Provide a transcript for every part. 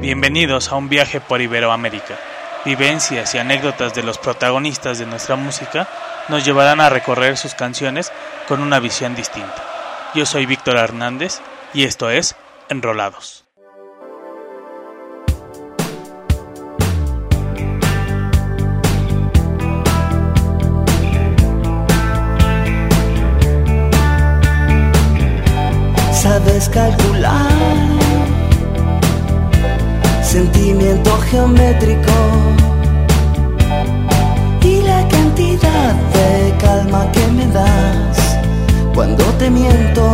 Bienvenidos a un viaje por Iberoamérica. Vivencias y anécdotas de los protagonistas de nuestra música nos llevarán a recorrer sus canciones con una visión distinta. Yo soy Víctor Hernández y esto es Enrolados. Sabes calcular sentimiento geométrico y la cantidad de calma que me das cuando te miento.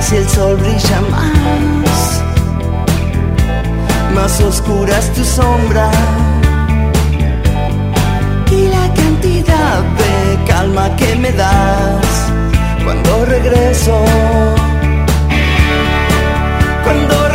Si el sol brilla más, más oscura es tu sombra y la cantidad de calma que me das cuando regreso. Cuando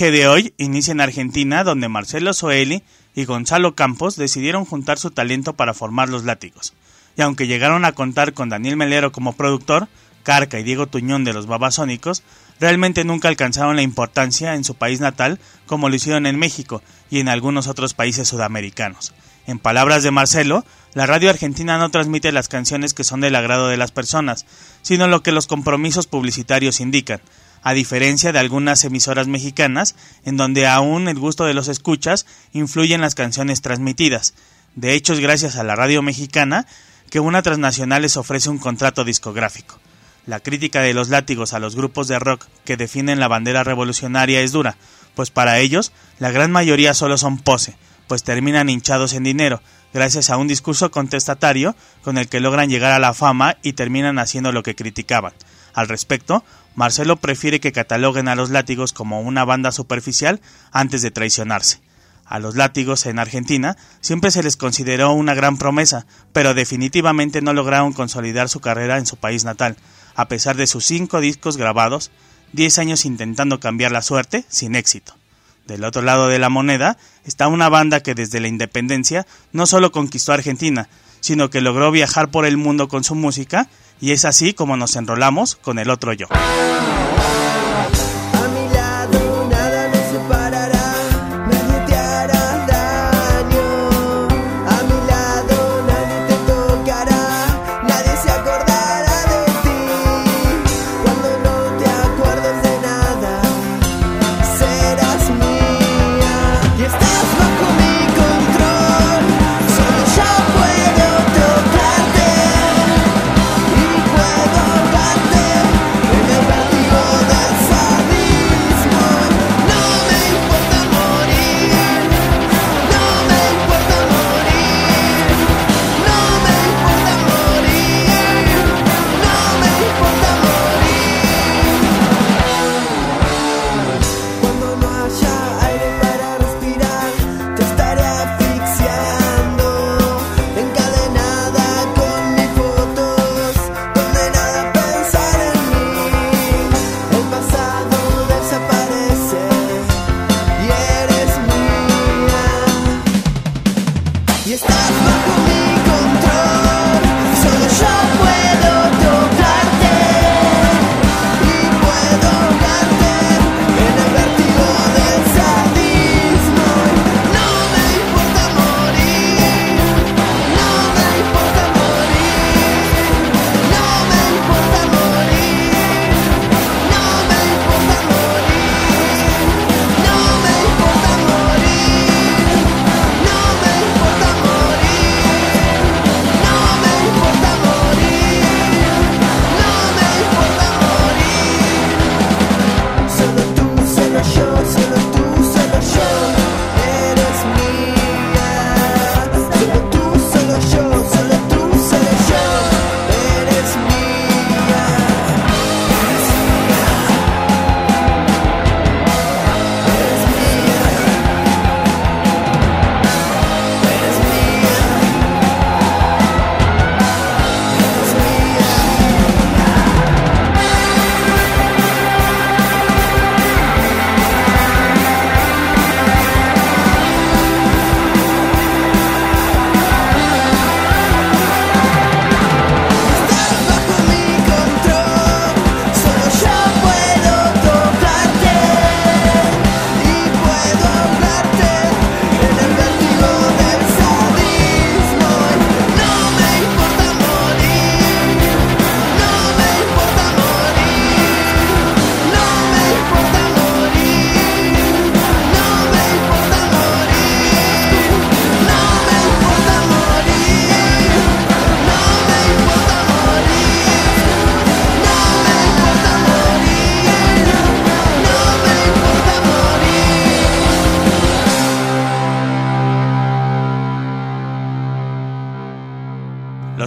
viaje de hoy inicia en Argentina, donde Marcelo Soeli y Gonzalo Campos decidieron juntar su talento para formar los látigos. Y aunque llegaron a contar con Daniel Melero como productor, Carca y Diego Tuñón de los Babasónicos, realmente nunca alcanzaron la importancia en su país natal como lo hicieron en México y en algunos otros países sudamericanos. En palabras de Marcelo, la radio argentina no transmite las canciones que son del agrado de las personas, sino lo que los compromisos publicitarios indican, a diferencia de algunas emisoras mexicanas, en donde aún el gusto de los escuchas influye en las canciones transmitidas. De hecho, es gracias a la radio mexicana que una transnacional les ofrece un contrato discográfico. La crítica de los látigos a los grupos de rock que defienden la bandera revolucionaria es dura, pues para ellos la gran mayoría solo son pose, pues terminan hinchados en dinero, gracias a un discurso contestatario con el que logran llegar a la fama y terminan haciendo lo que criticaban. Al respecto, Marcelo prefiere que cataloguen a los látigos como una banda superficial antes de traicionarse. A los látigos en Argentina siempre se les consideró una gran promesa, pero definitivamente no lograron consolidar su carrera en su país natal, a pesar de sus cinco discos grabados, diez años intentando cambiar la suerte, sin éxito. Del otro lado de la moneda está una banda que desde la independencia no solo conquistó Argentina, sino que logró viajar por el mundo con su música, y es así como nos enrolamos con el otro yo.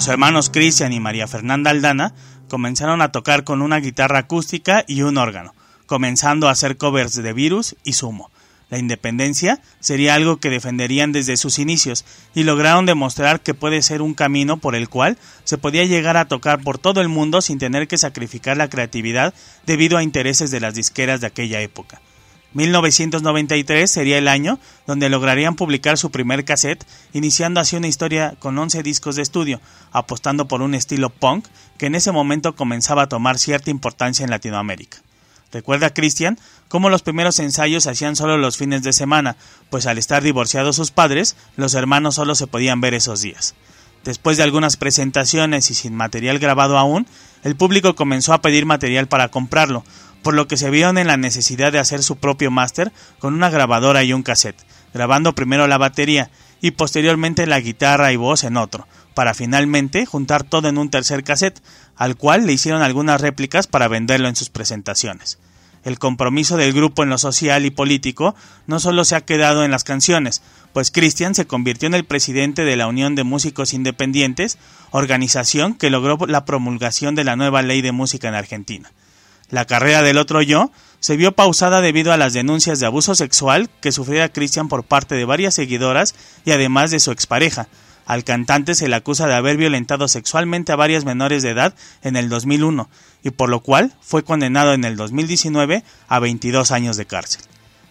Hermanos Cristian y María Fernanda Aldana comenzaron a tocar con una guitarra acústica y un órgano, comenzando a hacer covers de Virus y Sumo. La independencia sería algo que defenderían desde sus inicios y lograron demostrar que puede ser un camino por el cual se podía llegar a tocar por todo el mundo sin tener que sacrificar la creatividad debido a intereses de las disqueras de aquella época. 1993 sería el año donde lograrían publicar su primer cassette, iniciando así una historia con 11 discos de estudio, apostando por un estilo punk que en ese momento comenzaba a tomar cierta importancia en Latinoamérica. Recuerda Christian cómo los primeros ensayos se hacían solo los fines de semana, pues al estar divorciados sus padres, los hermanos solo se podían ver esos días. Después de algunas presentaciones y sin material grabado aún, el público comenzó a pedir material para comprarlo, por lo que se vieron en la necesidad de hacer su propio máster con una grabadora y un cassette, grabando primero la batería y posteriormente la guitarra y voz en otro, para finalmente juntar todo en un tercer cassette, al cual le hicieron algunas réplicas para venderlo en sus presentaciones. El compromiso del grupo en lo social y político no solo se ha quedado en las canciones, pues Christian se convirtió en el presidente de la Unión de Músicos Independientes, organización que logró la promulgación de la nueva ley de música en Argentina. La carrera del otro yo se vio pausada debido a las denuncias de abuso sexual que sufría Christian por parte de varias seguidoras y además de su expareja, al cantante se le acusa de haber violentado sexualmente a varias menores de edad en el 2001 y por lo cual fue condenado en el 2019 a 22 años de cárcel.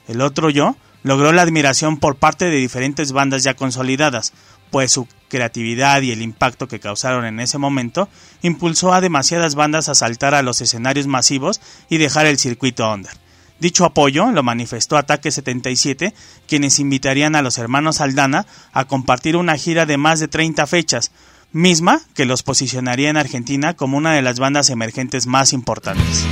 El otro yo logró la admiración por parte de diferentes bandas ya consolidadas, pues su creatividad y el impacto que causaron en ese momento impulsó a demasiadas bandas a saltar a los escenarios masivos y dejar el circuito under. Dicho apoyo lo manifestó Ataque 77, quienes invitarían a los hermanos Aldana a compartir una gira de más de 30 fechas, misma que los posicionaría en Argentina como una de las bandas emergentes más importantes.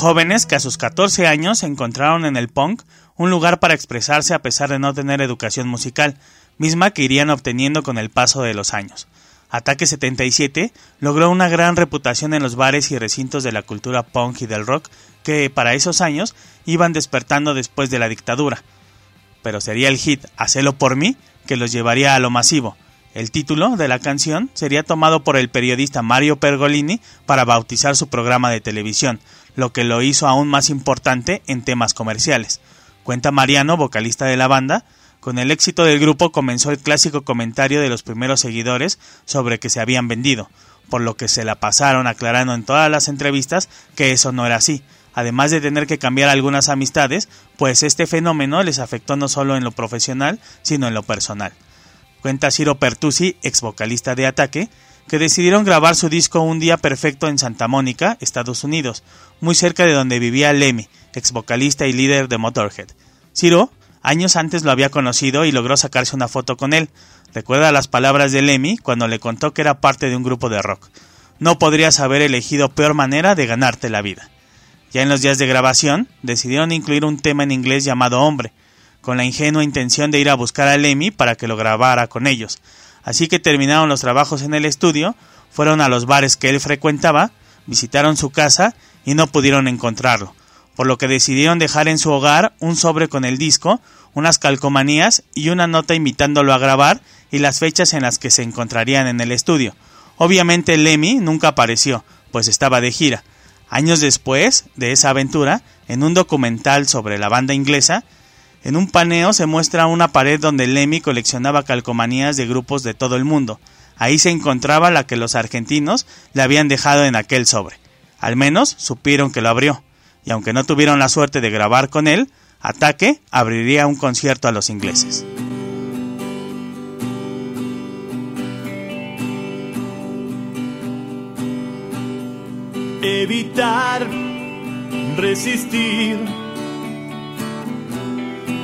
Jóvenes que a sus 14 años encontraron en el punk un lugar para expresarse a pesar de no tener educación musical, misma que irían obteniendo con el paso de los años. Ataque 77 logró una gran reputación en los bares y recintos de la cultura punk y del rock que para esos años iban despertando después de la dictadura. Pero sería el hit Hacelo por mí que los llevaría a lo masivo. El título de la canción sería tomado por el periodista Mario Pergolini para bautizar su programa de televisión, lo que lo hizo aún más importante en temas comerciales. Cuenta Mariano, vocalista de la banda, con el éxito del grupo comenzó el clásico comentario de los primeros seguidores sobre que se habían vendido, por lo que se la pasaron aclarando en todas las entrevistas que eso no era así, además de tener que cambiar algunas amistades, pues este fenómeno les afectó no solo en lo profesional, sino en lo personal. Cuenta Ciro Pertusi, ex vocalista de Ataque, que decidieron grabar su disco Un Día Perfecto en Santa Mónica, Estados Unidos, muy cerca de donde vivía Lemmy, ex vocalista y líder de Motorhead. Ciro, años antes lo había conocido y logró sacarse una foto con él. Recuerda las palabras de Lemmy cuando le contó que era parte de un grupo de rock. No podrías haber elegido peor manera de ganarte la vida. Ya en los días de grabación, decidieron incluir un tema en inglés llamado Hombre, con la ingenua intención de ir a buscar a Lemmy para que lo grabara con ellos. Así que terminaron los trabajos en el estudio, fueron a los bares que él frecuentaba, visitaron su casa y no pudieron encontrarlo, por lo que decidieron dejar en su hogar un sobre con el disco, unas calcomanías y una nota invitándolo a grabar y las fechas en las que se encontrarían en el estudio. Obviamente Lemmy nunca apareció, pues estaba de gira. Años después de esa aventura, en un documental sobre la banda inglesa, en un paneo se muestra una pared donde Lemmy coleccionaba calcomanías de grupos de todo el mundo. Ahí se encontraba la que los argentinos le habían dejado en aquel sobre. Al menos supieron que lo abrió. Y aunque no tuvieron la suerte de grabar con él, Ataque abriría un concierto a los ingleses. Evitar, resistir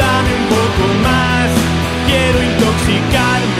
dame un poco más, quiero intoxicarme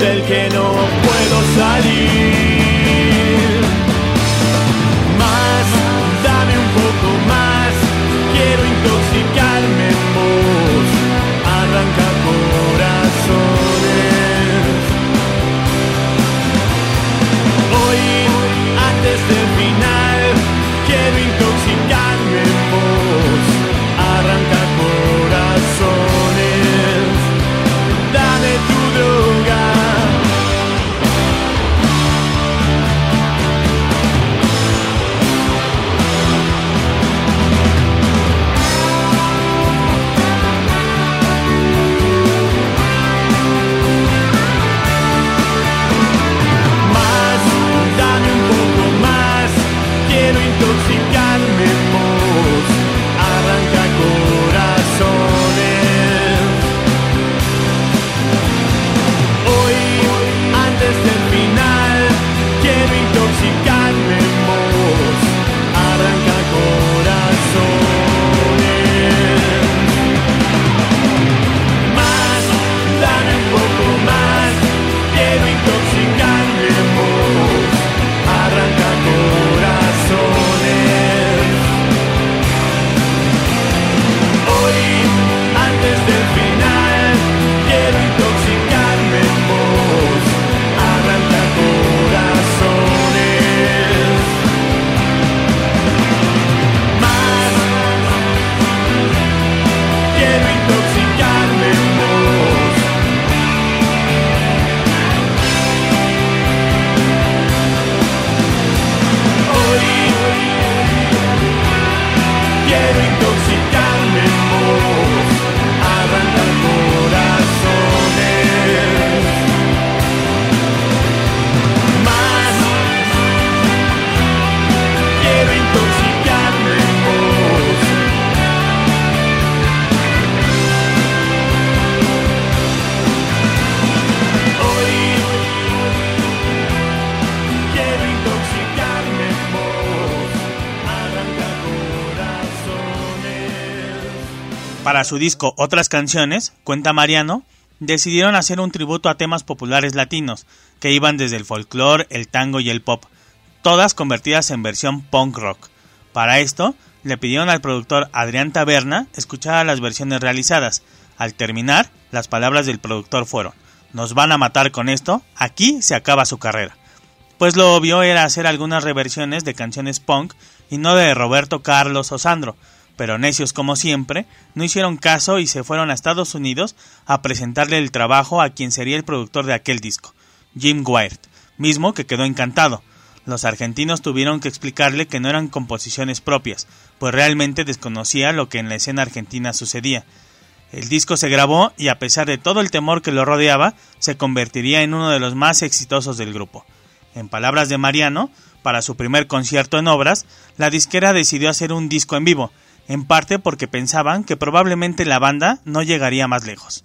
del que no puedo salir. Para su disco Otras canciones, cuenta Mariano, decidieron hacer un tributo a temas populares latinos, que iban desde el folclore, el tango y el pop, todas convertidas en versión punk rock. Para esto, le pidieron al productor Adrián Taberna escuchar las versiones realizadas. Al terminar, las palabras del productor fueron, nos van a matar con esto, aquí se acaba su carrera. Pues lo obvio era hacer algunas reversiones de canciones punk y no de Roberto Carlos o Sandro, pero necios como siempre, no hicieron caso y se fueron a Estados Unidos a presentarle el trabajo a quien sería el productor de aquel disco, Jim Wyatt, mismo que quedó encantado. Los argentinos tuvieron que explicarle que no eran composiciones propias, pues realmente desconocía lo que en la escena argentina sucedía. El disco se grabó y a pesar de todo el temor que lo rodeaba, se convertiría en uno de los más exitosos del grupo. En palabras de Mariano, para su primer concierto en obras, la disquera decidió hacer un disco en vivo, en parte porque pensaban que probablemente la banda no llegaría más lejos.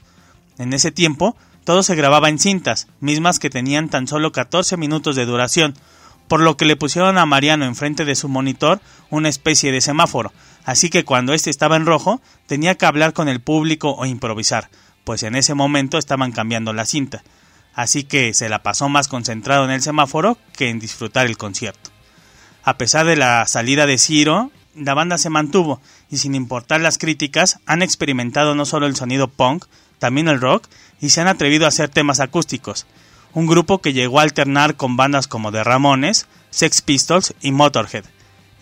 En ese tiempo, todo se grababa en cintas, mismas que tenían tan solo 14 minutos de duración, por lo que le pusieron a Mariano enfrente de su monitor una especie de semáforo, así que cuando éste estaba en rojo tenía que hablar con el público o improvisar, pues en ese momento estaban cambiando la cinta, así que se la pasó más concentrado en el semáforo que en disfrutar el concierto. A pesar de la salida de Ciro, la banda se mantuvo y sin importar las críticas han experimentado no solo el sonido punk, también el rock y se han atrevido a hacer temas acústicos. Un grupo que llegó a alternar con bandas como The Ramones, Sex Pistols y Motorhead.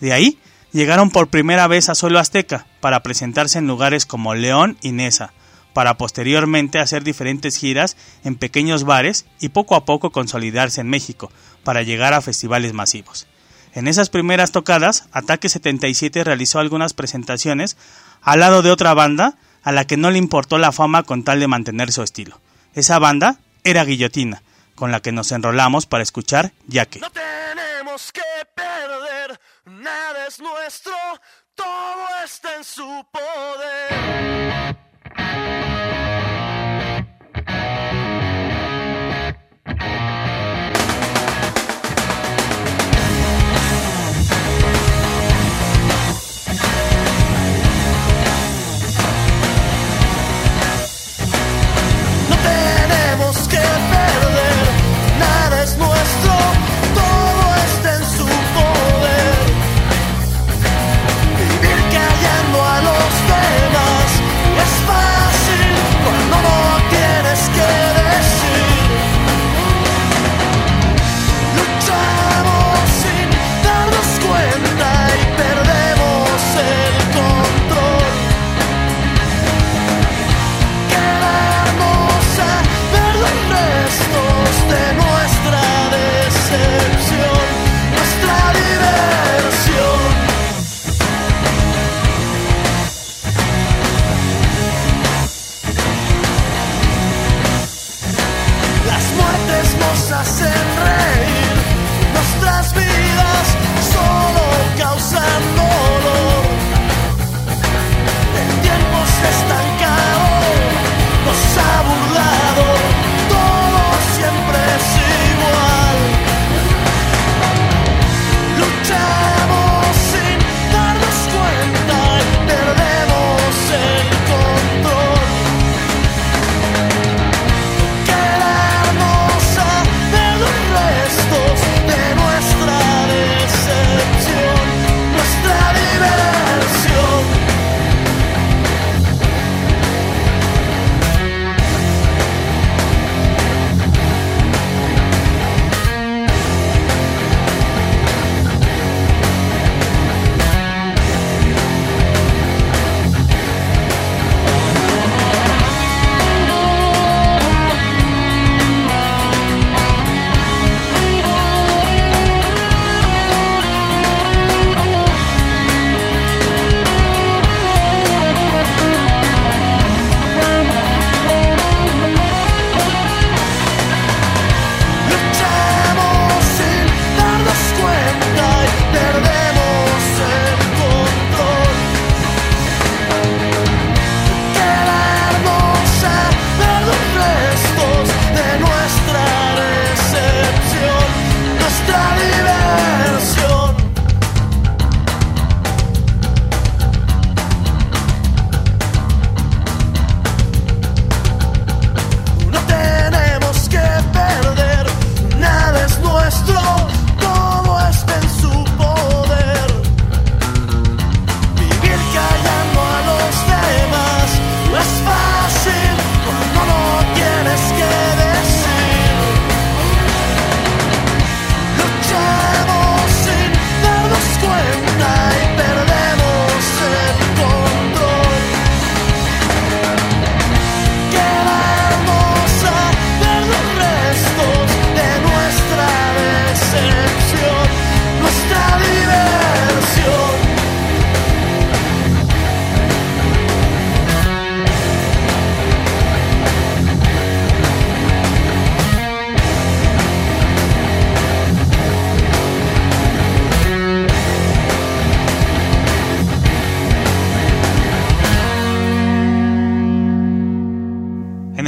De ahí llegaron por primera vez a Suelo Azteca para presentarse en lugares como León y Nesa, para posteriormente hacer diferentes giras en pequeños bares y poco a poco consolidarse en México para llegar a festivales masivos. En esas primeras tocadas, Ataque 77 realizó algunas presentaciones al lado de otra banda a la que no le importó la fama con tal de mantener su estilo. Esa banda era Guillotina, con la que nos enrolamos para escuchar Yaque. No tenemos que perder, nada es nuestro, todo está en su poder.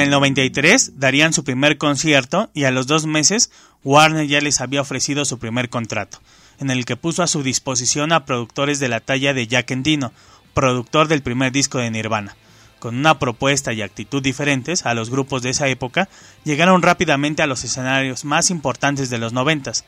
El 93 darían su primer concierto y a los dos meses Warner ya les había ofrecido su primer contrato, en el que puso a su disposición a productores de la talla de Jack Endino, productor del primer disco de Nirvana. Con una propuesta y actitud diferentes a los grupos de esa época, llegaron rápidamente a los escenarios más importantes de los noventas.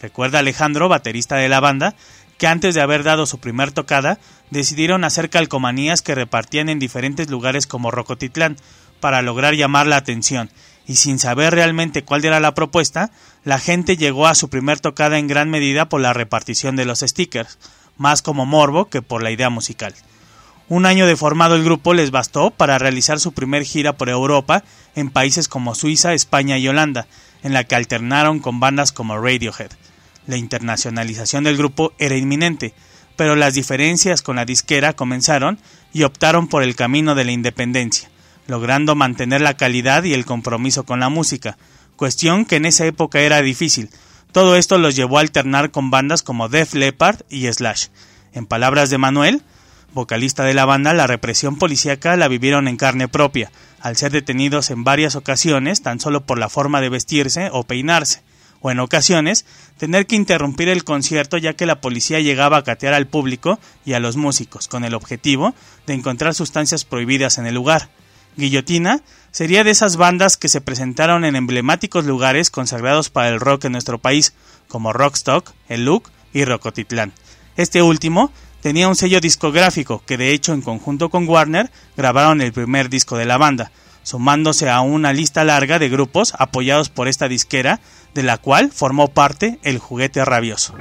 Recuerda Alejandro, baterista de la banda, que antes de haber dado su primer tocada, decidieron hacer calcomanías que repartían en diferentes lugares como Rocotitlán, para lograr llamar la atención, y sin saber realmente cuál era la propuesta, la gente llegó a su primer tocada en gran medida por la repartición de los stickers, más como morbo que por la idea musical. Un año de formado el grupo les bastó para realizar su primer gira por Europa en países como Suiza, España y Holanda, en la que alternaron con bandas como Radiohead. La internacionalización del grupo era inminente, pero las diferencias con la disquera comenzaron y optaron por el camino de la independencia, logrando mantener la calidad y el compromiso con la música, cuestión que en esa época era difícil. Todo esto los llevó a alternar con bandas como Def Leppard y Slash. En palabras de Manuel, vocalista de la banda, la represión policíaca la vivieron en carne propia, al ser detenidos en varias ocasiones tan solo por la forma de vestirse o peinarse, o en ocasiones tener que interrumpir el concierto ya que la policía llegaba a catear al público y a los músicos, con el objetivo de encontrar sustancias prohibidas en el lugar. Guillotina sería de esas bandas que se presentaron en emblemáticos lugares consagrados para el rock en nuestro país, como Rockstock, El Look y Rocotitlán. Este último tenía un sello discográfico que de hecho en conjunto con Warner grabaron el primer disco de la banda, sumándose a una lista larga de grupos apoyados por esta disquera, de la cual formó parte el juguete rabioso.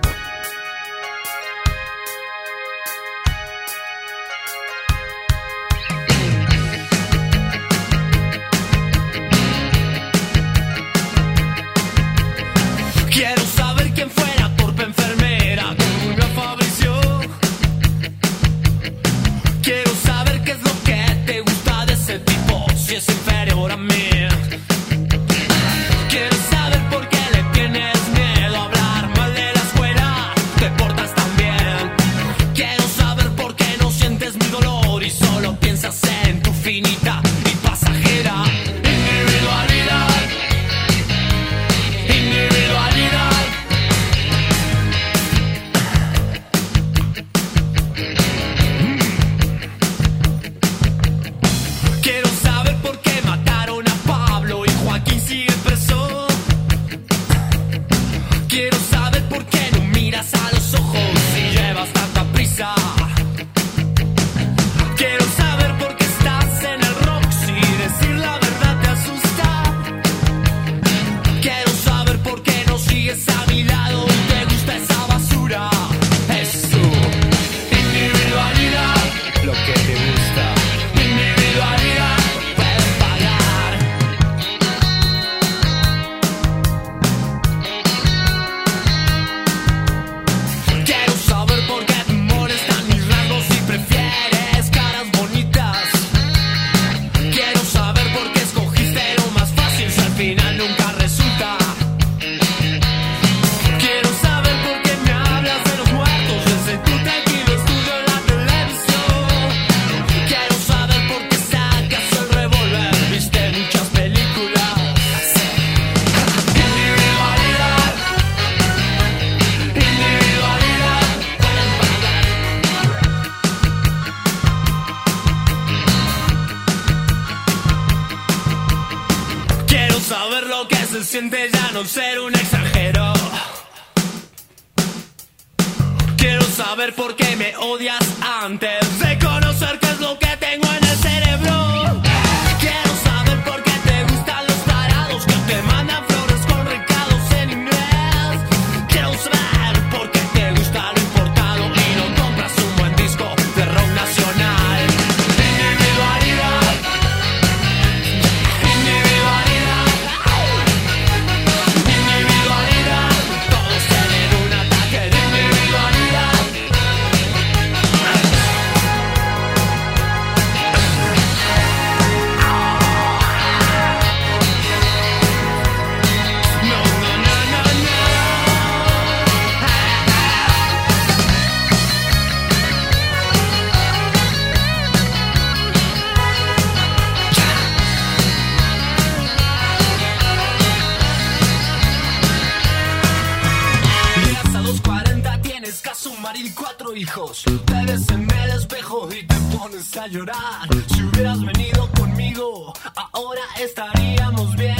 Hijos. Te ves en el espejo y te pones a llorar. Si hubieras venido conmigo, ahora estaríamos viendo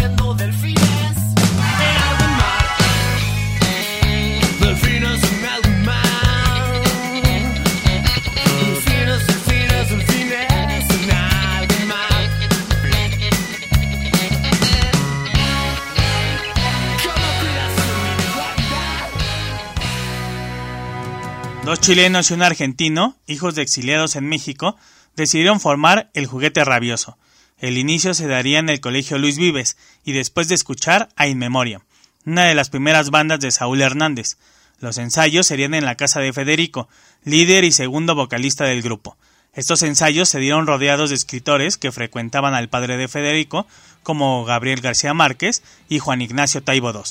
Dos chilenos y un argentino, hijos de exiliados en México, decidieron formar el Juguete Rabioso. El inicio se daría en el Colegio Luis Vives y después de escuchar a In Memoria, una de las primeras bandas de Saúl Hernández. Los ensayos serían en la casa de Federico, líder y segundo vocalista del grupo. Estos ensayos se dieron rodeados de escritores que frecuentaban al padre de Federico, como Gabriel García Márquez y Juan Ignacio Taibo II.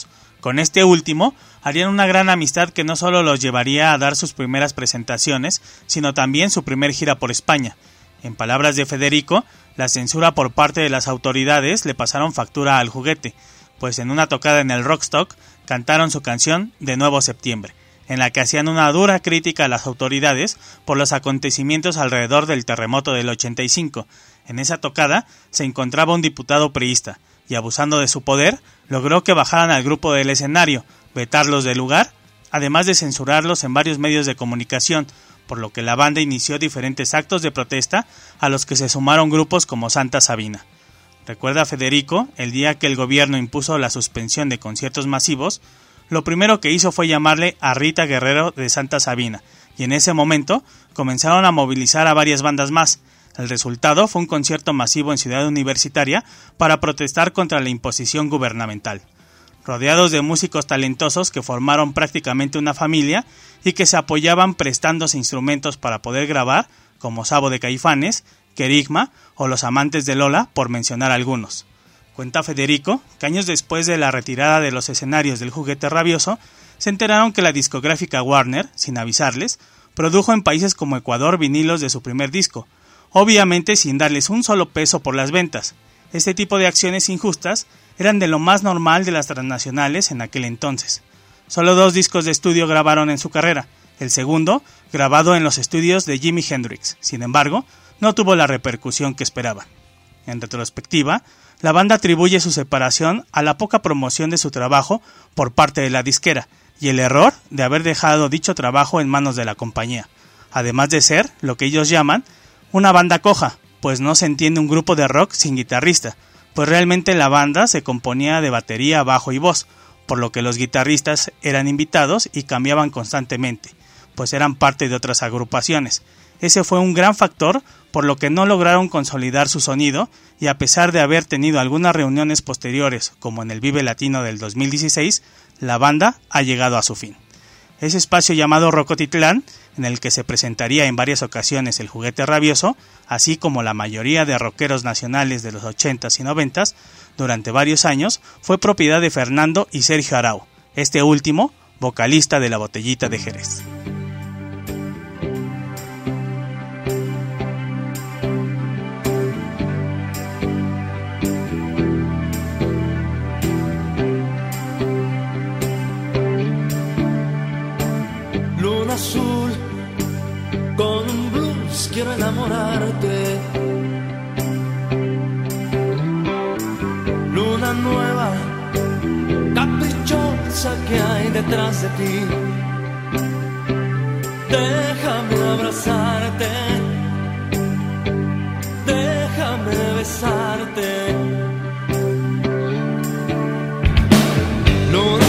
Con este último, harían una gran amistad que no solo los llevaría a dar sus primeras presentaciones, sino también su primer gira por España. En palabras de Federico, la censura por parte de las autoridades le pasaron factura al juguete, pues en una tocada en el Rockstock cantaron su canción De Nuevo Septiembre, en la que hacían una dura crítica a las autoridades por los acontecimientos alrededor del terremoto del 85. En esa tocada se encontraba un diputado priista, y abusando de su poder, logró que bajaran al grupo del escenario, vetarlos del lugar, además de censurarlos en varios medios de comunicación, por lo que la banda inició diferentes actos de protesta a los que se sumaron grupos como Santa Sabina. Recuerda Federico, el día que el gobierno impuso la suspensión de conciertos masivos, lo primero que hizo fue llamarle a Rita Guerrero de Santa Sabina, y en ese momento comenzaron a movilizar a varias bandas más. El resultado fue un concierto masivo en Ciudad Universitaria para protestar contra la imposición gubernamental. Rodeados de músicos talentosos que formaron prácticamente una familia y que se apoyaban prestándose instrumentos para poder grabar, como Sabo de Caifanes, Querigma o Los Amantes de Lola, por mencionar algunos. Cuenta Federico que años después de la retirada de los escenarios del juguete rabioso, se enteraron que la discográfica Warner, sin avisarles, produjo en países como Ecuador vinilos de su primer disco, obviamente sin darles un solo peso por las ventas. Este tipo de acciones injustas eran de lo más normal de las transnacionales en aquel entonces. Solo dos discos de estudio grabaron en su carrera, el segundo grabado en los estudios de Jimi Hendrix. Sin embargo, no tuvo la repercusión que esperaban. En retrospectiva, la banda atribuye su separación a la poca promoción de su trabajo por parte de la disquera y el error de haber dejado dicho trabajo en manos de la compañía, además de ser lo que ellos llaman una banda coja, pues no se entiende un grupo de rock sin guitarrista, pues realmente la banda se componía de batería, bajo y voz, por lo que los guitarristas eran invitados y cambiaban constantemente, pues eran parte de otras agrupaciones. Ese fue un gran factor por lo que no lograron consolidar su sonido y a pesar de haber tenido algunas reuniones posteriores, como en el Vive Latino del 2016, la banda ha llegado a su fin. Ese espacio llamado Rocotitlán, en el que se presentaría en varias ocasiones el juguete rabioso, así como la mayoría de rockeros nacionales de los 80s y 90s, durante varios años, fue propiedad de Fernando y Sergio Arau, este último, vocalista de la botellita de Jerez. Quiero enamorarte. Luna nueva, caprichosa que hay detrás de ti. Déjame abrazarte, déjame besarte. Luna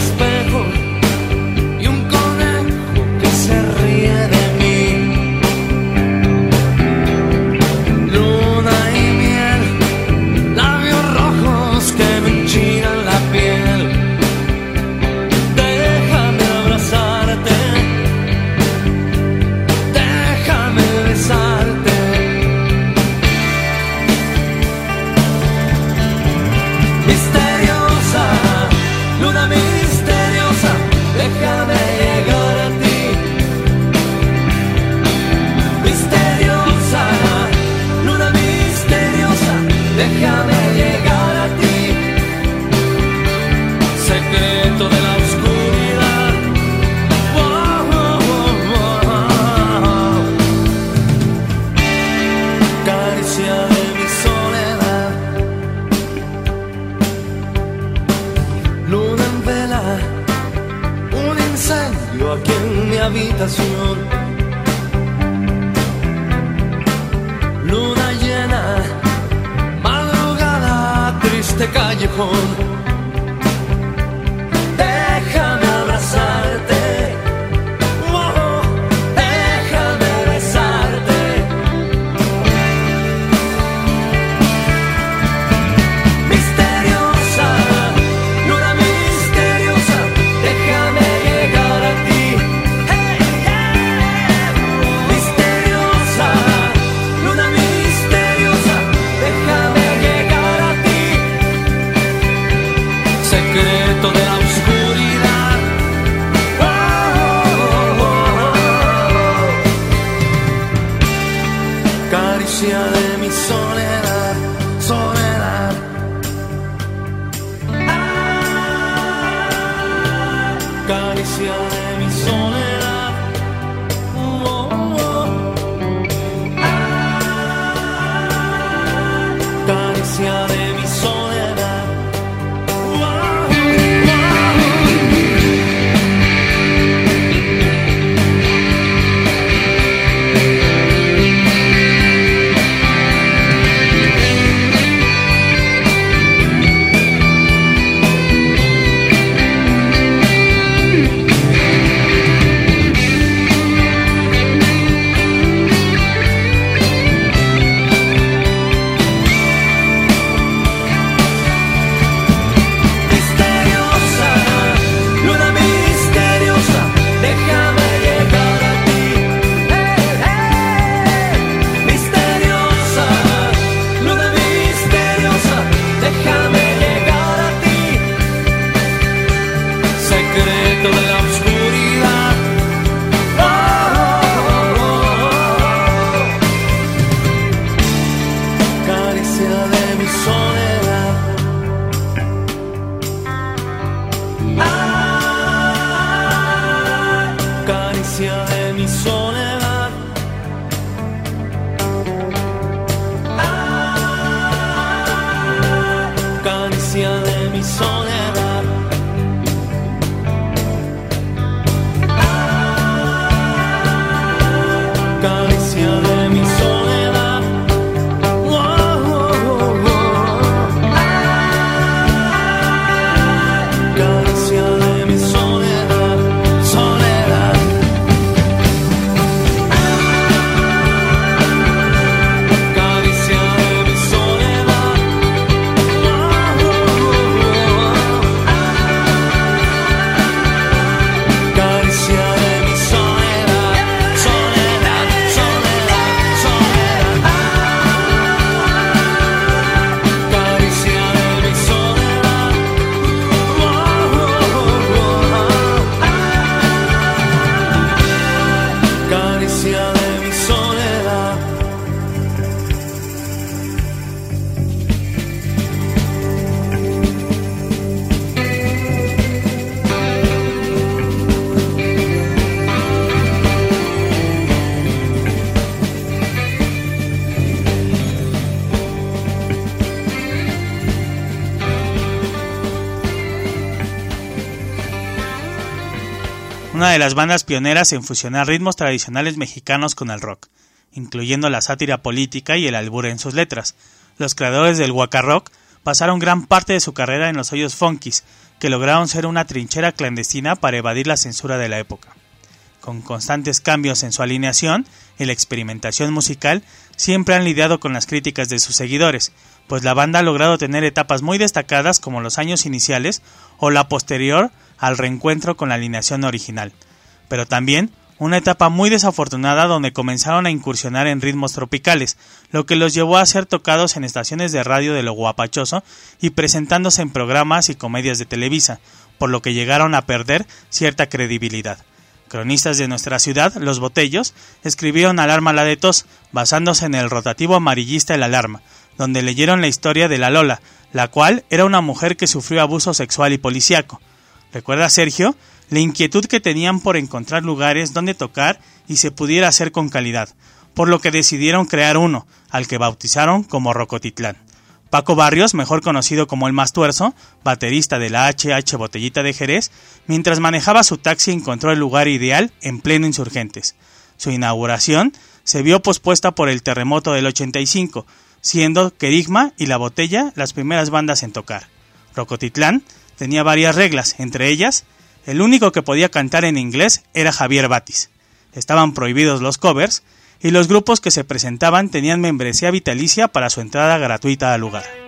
las bandas pioneras en fusionar ritmos tradicionales mexicanos con el rock, incluyendo la sátira política y el albur en sus letras. Los creadores del Waka Rock pasaron gran parte de su carrera en los hoyos funkis, que lograron ser una trinchera clandestina para evadir la censura de la época. Con constantes cambios en su alineación y la experimentación musical, siempre han lidiado con las críticas de sus seguidores, pues la banda ha logrado tener etapas muy destacadas como los años iniciales o la posterior al reencuentro con la alineación original, pero también una etapa muy desafortunada donde comenzaron a incursionar en ritmos tropicales, lo que los llevó a ser tocados en estaciones de radio de lo guapachoso y presentándose en programas y comedias de Televisa, por lo que llegaron a perder cierta credibilidad. Cronistas de nuestra ciudad, Los Botellos, escribieron Alarma la de tos, basándose en el rotativo amarillista El Alarma, donde leyeron la historia de la Lola, la cual era una mujer que sufrió abuso sexual y policíaco. ¿Recuerda Sergio? La inquietud que tenían por encontrar lugares donde tocar y se pudiera hacer con calidad, por lo que decidieron crear uno, al que bautizaron como Rocotitlán. Paco Barrios, mejor conocido como el Más Tuerzo, baterista de la HH Botellita de Jerez, mientras manejaba su taxi encontró el lugar ideal en pleno Insurgentes. Su inauguración se vio pospuesta por el terremoto del 85, siendo Querigma y La Botella las primeras bandas en tocar. Rocotitlán tenía varias reglas, entre ellas, el único que podía cantar en inglés era Javier Batis. Estaban prohibidos los covers y los grupos que se presentaban tenían membresía vitalicia para su entrada gratuita al lugar.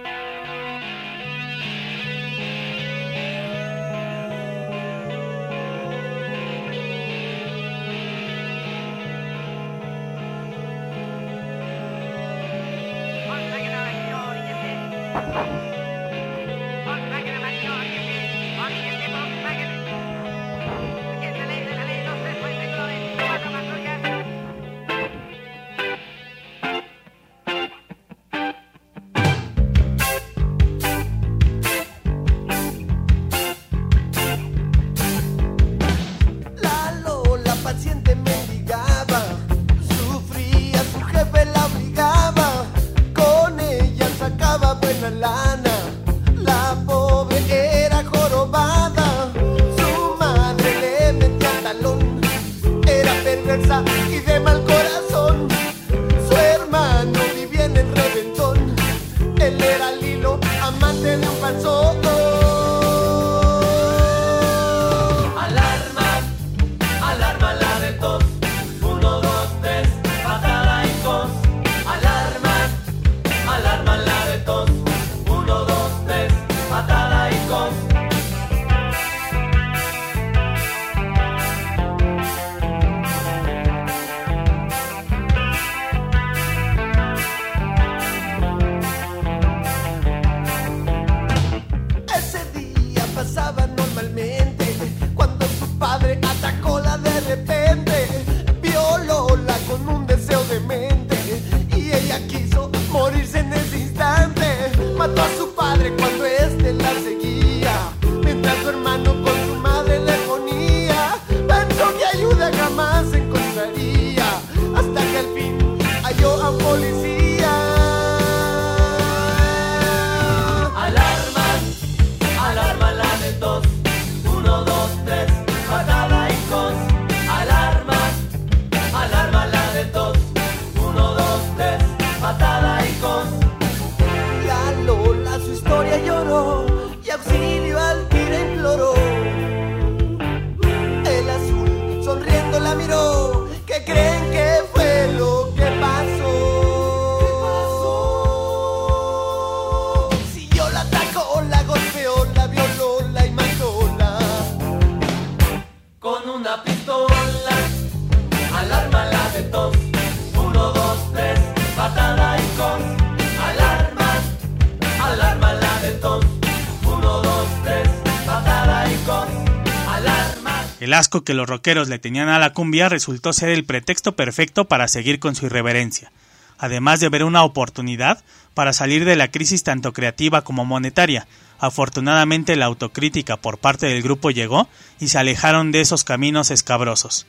El asco que los rockeros le tenían a la cumbia resultó ser el pretexto perfecto para seguir con su irreverencia, además de ver una oportunidad para salir de la crisis tanto creativa como monetaria. Afortunadamente la autocrítica por parte del grupo llegó y se alejaron de esos caminos escabrosos.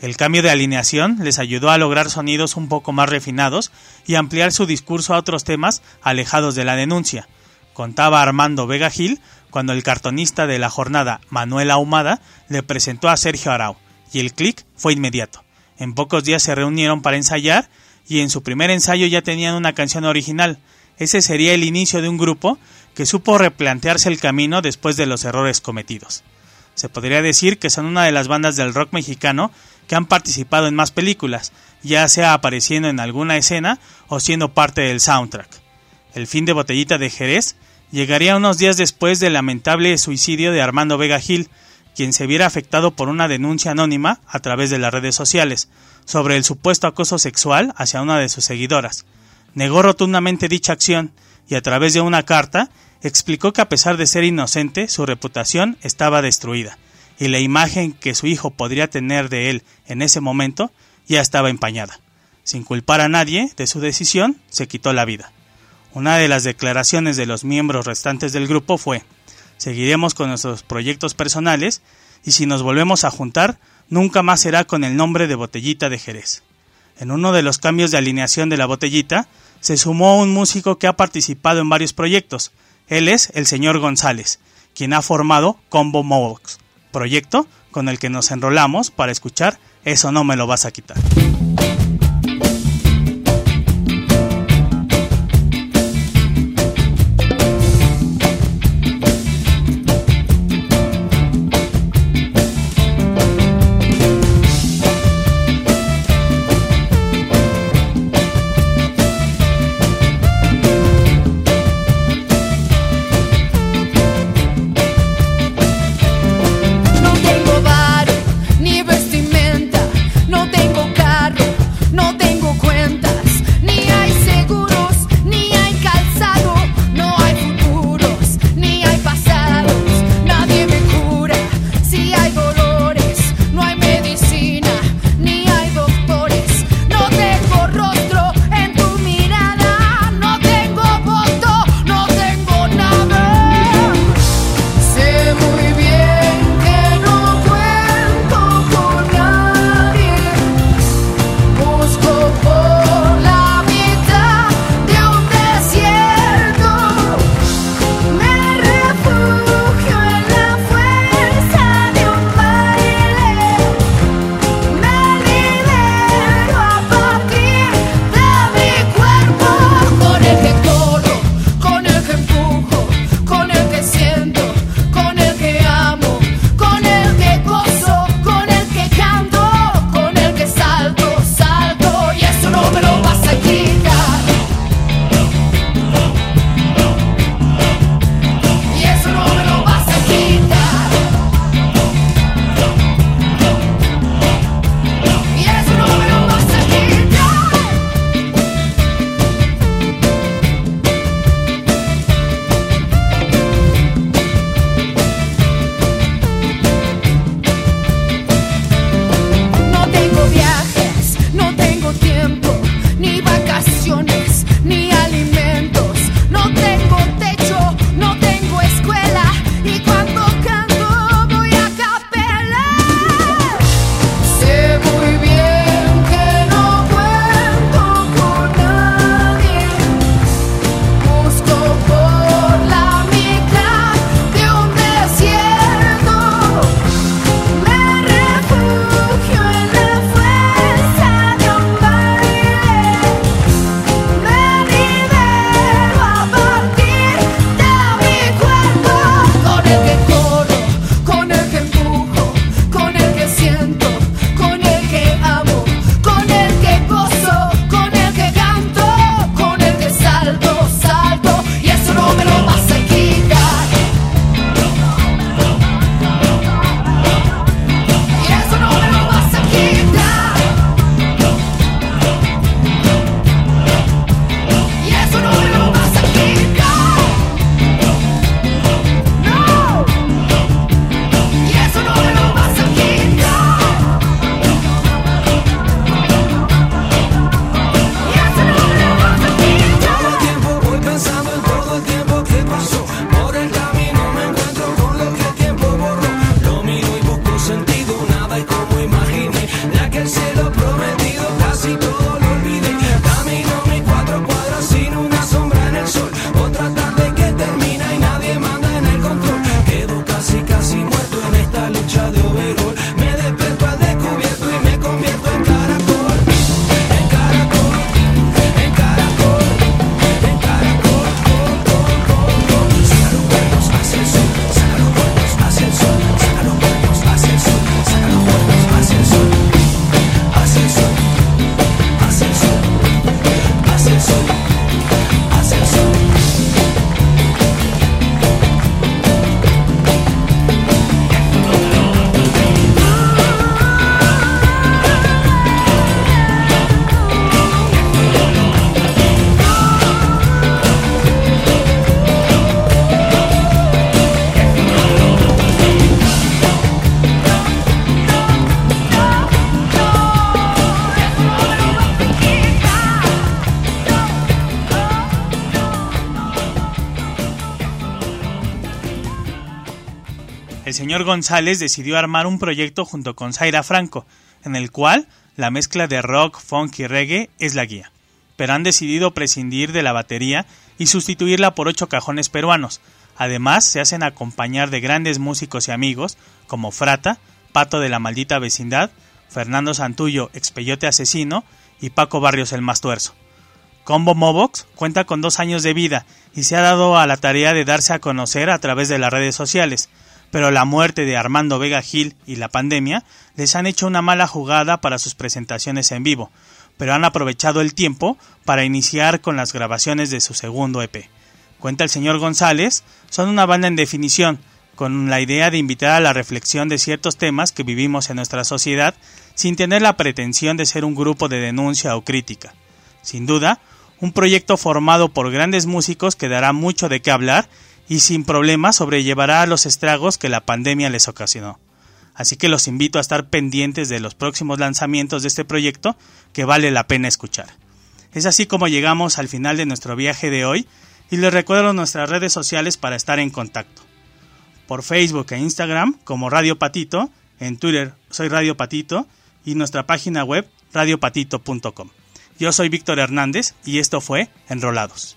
El cambio de alineación les ayudó a lograr sonidos un poco más refinados y ampliar su discurso a otros temas alejados de la denuncia. Contaba Armando Vega Gil cuando el cartonista de la jornada, Manuel Ahumada, le presentó a Sergio Arau, y el clic fue inmediato. En pocos días se reunieron para ensayar y en su primer ensayo ya tenían una canción original. Ese sería el inicio de un grupo que supo replantearse el camino después de los errores cometidos. Se podría decir que son una de las bandas del rock mexicano que han participado en más películas, ya sea apareciendo en alguna escena o siendo parte del soundtrack. El fin de Botellita de Jerez llegaría unos días después del lamentable suicidio de Armando Vega Gil, quien se viera afectado por una denuncia anónima a través de las redes sociales sobre el supuesto acoso sexual hacia una de sus seguidoras. Negó rotundamente dicha acción y a través de una carta explicó que a pesar de ser inocente, su reputación estaba destruida y la imagen que su hijo podría tener de él en ese momento ya estaba empañada. Sin culpar a nadie de su decisión, se quitó la vida. Una de las declaraciones de los miembros restantes del grupo fue Seguiremos con nuestros proyectos personales y si nos volvemos a juntar, nunca más será con el nombre de Botellita de Jerez. En uno de los cambios de alineación de la botellita, se sumó un músico que ha participado en varios proyectos. Él es el señor González, quien ha formado Combo Movox, proyecto con el que nos enrolamos para escuchar Eso no me lo vas a quitar. El señor González decidió armar un proyecto junto con Zaira Franco, en el cual la mezcla de rock, funk y reggae es la guía. pero han decidido prescindir de la batería y sustituirla por ocho cajones peruanos. Además, se hacen acompañar de grandes músicos y amigos como Frata, Pato de la Maldita Vecindad, Fernando Santullo, Expeyote Asesino y Paco Barrios el Más Tuerzo. Combo Mobox cuenta con dos años de vida y se ha dado a la tarea de darse a conocer a través de las redes sociales, pero la muerte de Armando Vega Gil y la pandemia les han hecho una mala jugada para sus presentaciones en vivo, pero han aprovechado el tiempo para iniciar con las grabaciones de su segundo EP. Cuenta el señor González, son una banda en definición, con la idea de invitar a la reflexión de ciertos temas que vivimos en nuestra sociedad sin tener la pretensión de ser un grupo de denuncia o crítica. Sin duda, un proyecto formado por grandes músicos que dará mucho de qué hablar y sin problemas sobrellevará los estragos que la pandemia les ocasionó. Así que los invito a estar pendientes de los próximos lanzamientos de este proyecto que vale la pena escuchar. Es así como llegamos al final de nuestro viaje de hoy y les recuerdo nuestras redes sociales para estar en contacto. Por Facebook e Instagram como Radio Patito, en Twitter soy Radio Patito y nuestra página web radiopatito.com. Yo soy Víctor Hernández y esto fue Enrolados.